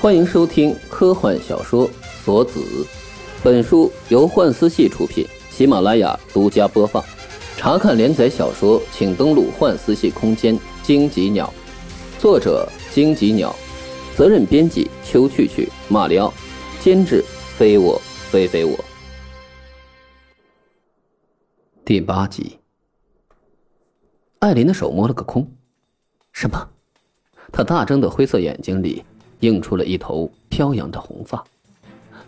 欢迎收听科幻小说《锁子》，本书由幻思系出品，喜马拉雅独家播放。查看连载小说，请登录幻思系空间。荆棘鸟，作者荆棘鸟，责任编辑秋去去、马里奥，监制非我非非我。第八集，艾琳的手摸了个空，什么？她大睁的灰色眼睛里。映出了一头飘扬着红发，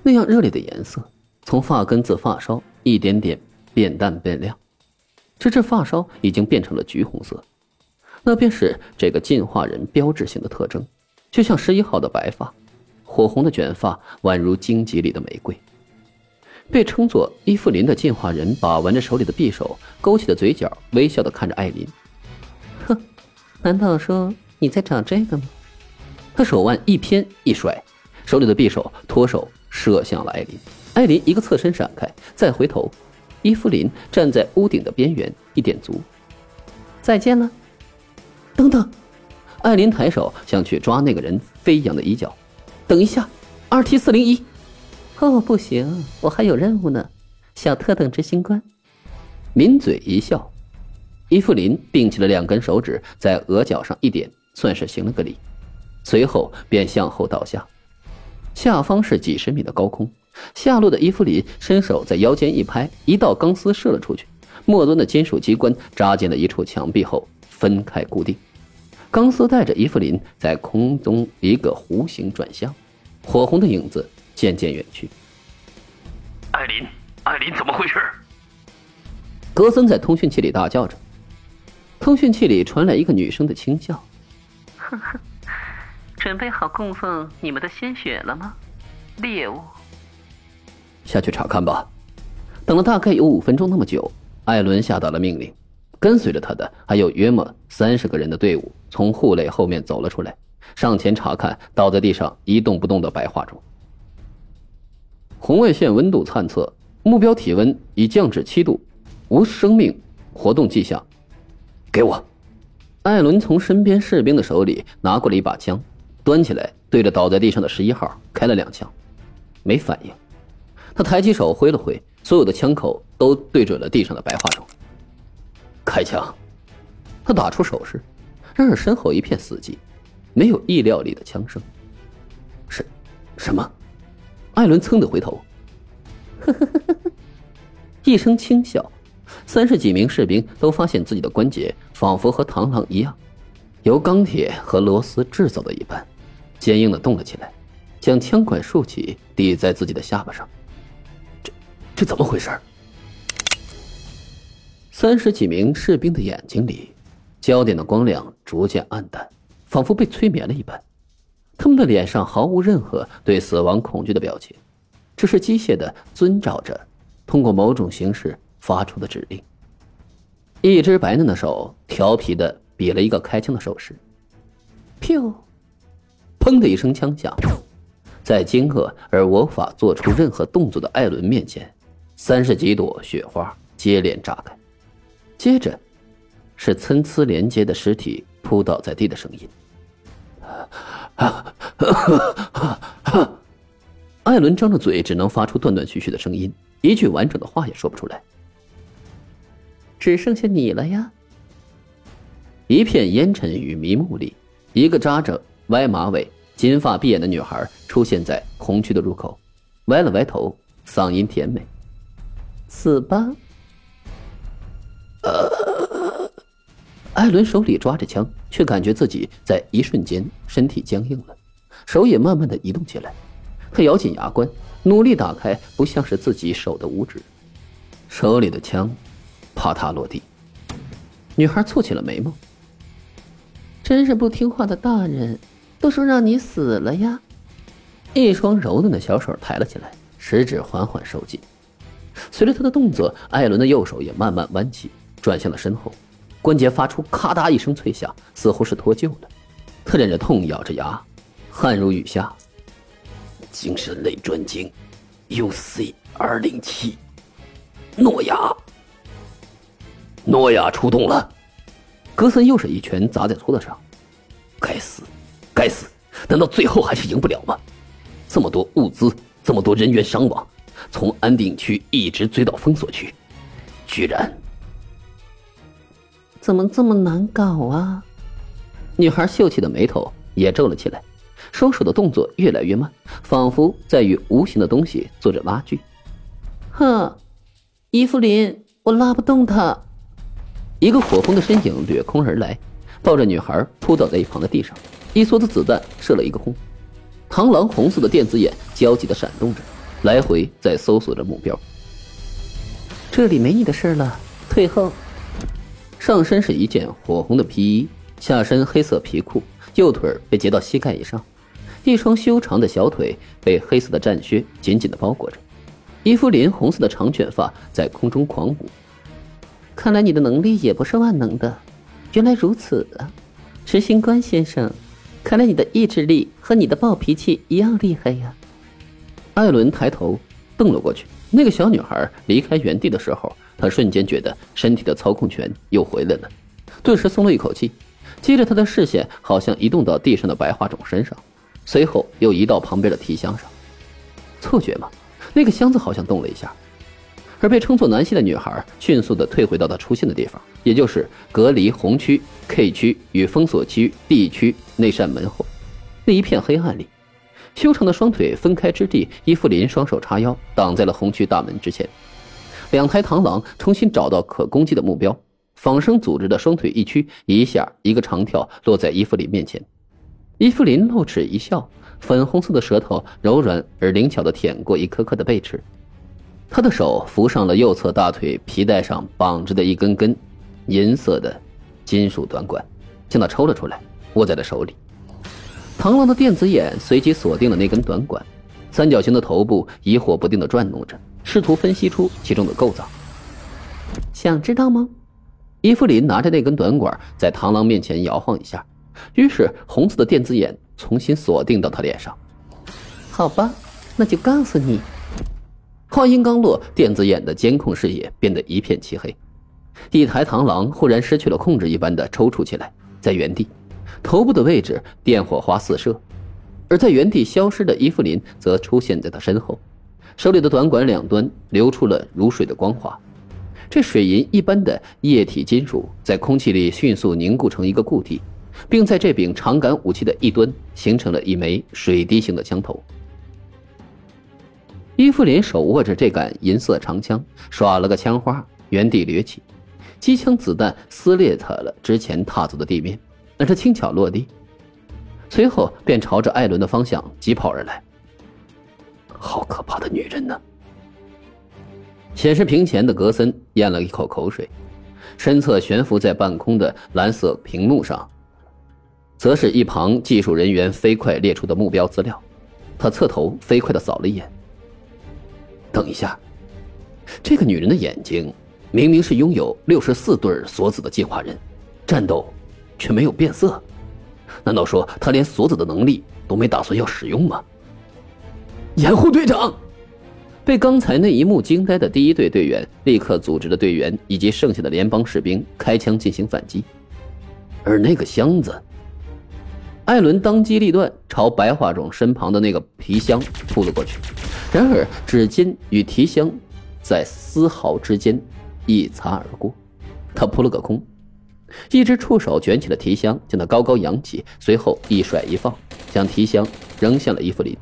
那样热烈的颜色，从发根自发梢一点点变淡变亮，直至发梢已经变成了橘红色，那便是这个进化人标志性的特征。就像十一号的白发，火红的卷发宛如荆棘里的玫瑰。被称作伊芙琳的进化人把玩着手里的匕首，勾起的嘴角，微笑的看着艾琳。哼，难道说你在找这个吗？他手腕一偏一甩，手里的匕首脱手射向了艾琳。艾琳一个侧身闪开，再回头，伊芙琳站在屋顶的边缘，一点足，再见了。等等，艾琳抬手想去抓那个人飞扬的衣角。等一下，二 T 四零一。哦，不行，我还有任务呢，小特等执行官。抿嘴一笑，伊芙琳并起了两根手指，在额角上一点，算是行了个礼。随后便向后倒下，下方是几十米的高空。下落的伊芙琳伸手在腰间一拍，一道钢丝射了出去。末端的金属机关扎进了一处墙壁后分开固定。钢丝带着伊芙琳在空中一个弧形转向，火红的影子渐渐远去。艾琳，艾琳，怎么回事？格森在通讯器里大叫着。通讯器里传来一个女生的轻笑：“呵呵。”准备好供奉你们的鲜血了吗，猎物？下去查看吧。等了大概有五分钟那么久，艾伦下达了命令。跟随着他的还有约莫三十个人的队伍，从护垒后面走了出来，上前查看倒在地上一动不动的白化虫。红外线温度探测，目标体温已降至七度，无生命活动迹象。给我。艾伦从身边士兵的手里拿过了一把枪。端起来，对着倒在地上的十一号开了两枪，没反应。他抬起手挥了挥，所有的枪口都对准了地上的白化虫。开枪！他打出手势，然而身后一片死寂，没有意料里的枪声。是，什么？艾伦噌的回头，呵呵呵呵呵，一声轻笑。三十几名士兵都发现自己的关节仿佛和螳螂一样，由钢铁和螺丝制造的一般。坚硬的动了起来，将枪管竖起，抵在自己的下巴上。这，这怎么回事？三十几名士兵的眼睛里，焦点的光亮逐渐暗淡，仿佛被催眠了一般。他们的脸上毫无任何对死亡恐惧的表情，只是机械的遵照着通过某种形式发出的指令。一只白嫩的手调皮的比了一个开枪的手势，噗。砰的一声枪响，在惊愕而无法做出任何动作的艾伦面前，三十几朵雪花接连炸开，接着是参差连接的尸体扑倒在地的声音。艾伦张着嘴，只能发出断断续续的声音，一句完整的话也说不出来。只剩下你了呀！一片烟尘与迷雾里，一个扎着。歪马尾、金发碧眼的女孩出现在空区的入口，歪了歪头，嗓音甜美：“死吧！”呃，艾伦手里抓着枪，却感觉自己在一瞬间身体僵硬了，手也慢慢的移动起来。他咬紧牙关，努力打开不像是自己手的五指，手里的枪啪嗒落地。女孩蹙起了眉毛：“真是不听话的大人。”都说让你死了呀！一双柔嫩的小手抬了起来，食指缓缓收紧。随着他的动作，艾伦的右手也慢慢弯起，转向了身后，关节发出咔嗒一声脆响，似乎是脱臼了。他忍着痛，咬着牙，汗如雨下。精神类专精，UC 二零七，诺亚，诺亚出动了。格森又是一拳砸在桌子上，该死！难道最后还是赢不了吗？这么多物资，这么多人员伤亡，从安定区一直追到封锁区，居然……怎么这么难搞啊？女孩秀气的眉头也皱了起来，双手的动作越来越慢，仿佛在与无形的东西做着拉锯。哼，伊芙琳，我拉不动他。一个火红的身影掠空而来，抱着女孩扑倒在一旁的地上，一梭子子弹射了一个空。螳螂红色的电子眼焦急的闪动着，来回在搜索着目标。这里没你的事了，退后。上身是一件火红的皮衣，下身黑色皮裤，右腿被截到膝盖以上，一双修长的小腿被黑色的战靴紧紧的包裹着。伊芙琳红色的长卷发在空中狂舞。看来你的能力也不是万能的。原来如此啊，执行官先生。看来你的意志力和你的暴脾气一样厉害呀！艾伦抬头瞪了过去。那个小女孩离开原地的时候，他瞬间觉得身体的操控权又回来了，顿时松了一口气。接着，他的视线好像移动到地上的白化种身上，随后又移到旁边的提箱上。错觉吗？那个箱子好像动了一下。而被称作南希的女孩迅速的退回到她出现的地方，也就是隔离红区 K 区与封锁区 D 区那扇门后。那一片黑暗里，修长的双腿分开之地，伊芙琳双手叉腰挡在了红区大门之前。两台螳螂重新找到可攻击的目标，仿生组织的双腿一屈，一下一个长跳落在伊芙琳面前。伊芙琳露齿一笑，粉红色的舌头柔软而灵巧的舔过一颗颗的贝齿。他的手扶上了右侧大腿皮带上绑着的一根根银色的金属短管，将它抽了出来，握在了手里。螳螂的电子眼随即锁定了那根短管，三角形的头部疑惑不定的转动着，试图分析出其中的构造。想知道吗？伊芙琳拿着那根短管在螳螂面前摇晃一下，于是红色的电子眼重新锁定到他脸上。好吧，那就告诉你。话音刚落，电子眼的监控视野变得一片漆黑，一台螳螂忽然失去了控制一般的抽搐起来，在原地，头部的位置电火花四射，而在原地消失的伊芙琳则出现在他身后，手里的短管两端流出了如水的光华，这水银一般的液体金属在空气里迅速凝固成一个固体，并在这柄长杆武器的一端形成了一枚水滴形的枪头。伊芙琳手握着这杆银色长枪，耍了个枪花，原地掠起，机枪子弹撕裂他了之前踏足的地面，而他轻巧落地，随后便朝着艾伦的方向疾跑而来。好可怕的女人呢！显示屏前的格森咽了一口口水，身侧悬浮在半空的蓝色屏幕上，则是一旁技术人员飞快列出的目标资料。他侧头飞快的扫了一眼。等一下，这个女人的眼睛明明是拥有六十四对锁子的进化人，战斗却没有变色，难道说她连锁子的能力都没打算要使用吗？掩护队长！被刚才那一幕惊呆的第一队队员立刻组织了队员以及剩下的联邦士兵开枪进行反击，而那个箱子，艾伦当机立断朝白化种身旁的那个皮箱扑了过去。然而，指尖与提箱在丝毫之间一擦而过，他扑了个空，一只触手卷起了提箱，将它高高扬起，随后一甩一放，将提箱扔向了伊芙琳。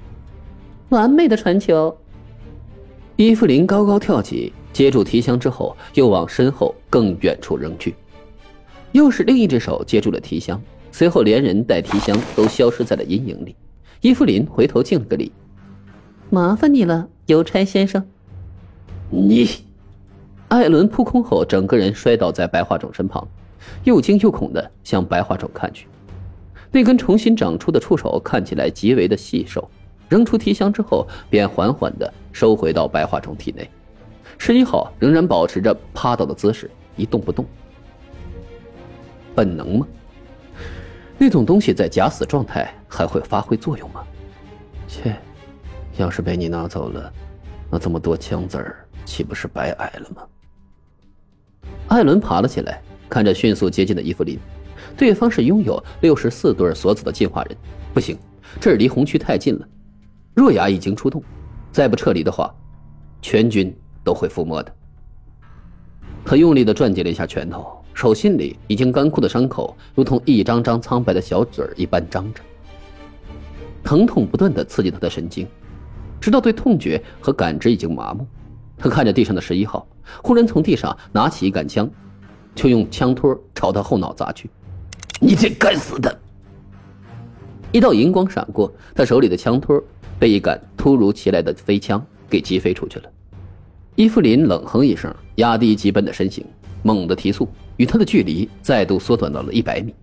完美的传球！伊芙琳高高跳起，接住提箱之后，又往身后更远处扔去，又是另一只手接住了提箱，随后连人带提箱都消失在了阴影里。伊芙琳回头敬了个礼。麻烦你了，邮差先生。你，艾伦扑空后，整个人摔倒在白化种身旁，又惊又恐的向白化种看去。那根重新长出的触手看起来极为的细瘦，扔出提箱之后，便缓缓的收回到白化种体内。十一号仍然保持着趴倒的姿势，一动不动。本能吗？那种东西在假死状态还会发挥作用吗？切！要是被你拿走了，那这么多枪子儿岂不是白挨了吗？艾伦爬了起来，看着迅速接近的伊芙琳，对方是拥有六十四对锁子的进化人，不行，这儿离红区太近了。若雅已经出动，再不撤离的话，全军都会覆没的。他用力地攥紧了一下拳头，手心里已经干枯的伤口，如同一张张苍白的小嘴儿一般张着。疼痛不断地刺激他的神经，直到对痛觉和感知已经麻木。他看着地上的十一号，忽然从地上拿起一杆枪，就用枪托朝他后脑砸去。你这该死的！一道银光闪过，他手里的枪托被一杆突如其来的飞枪给击飞出去了。伊芙琳冷哼一声，压低急奔的身形，猛地提速，与他的距离再度缩短到了一百米。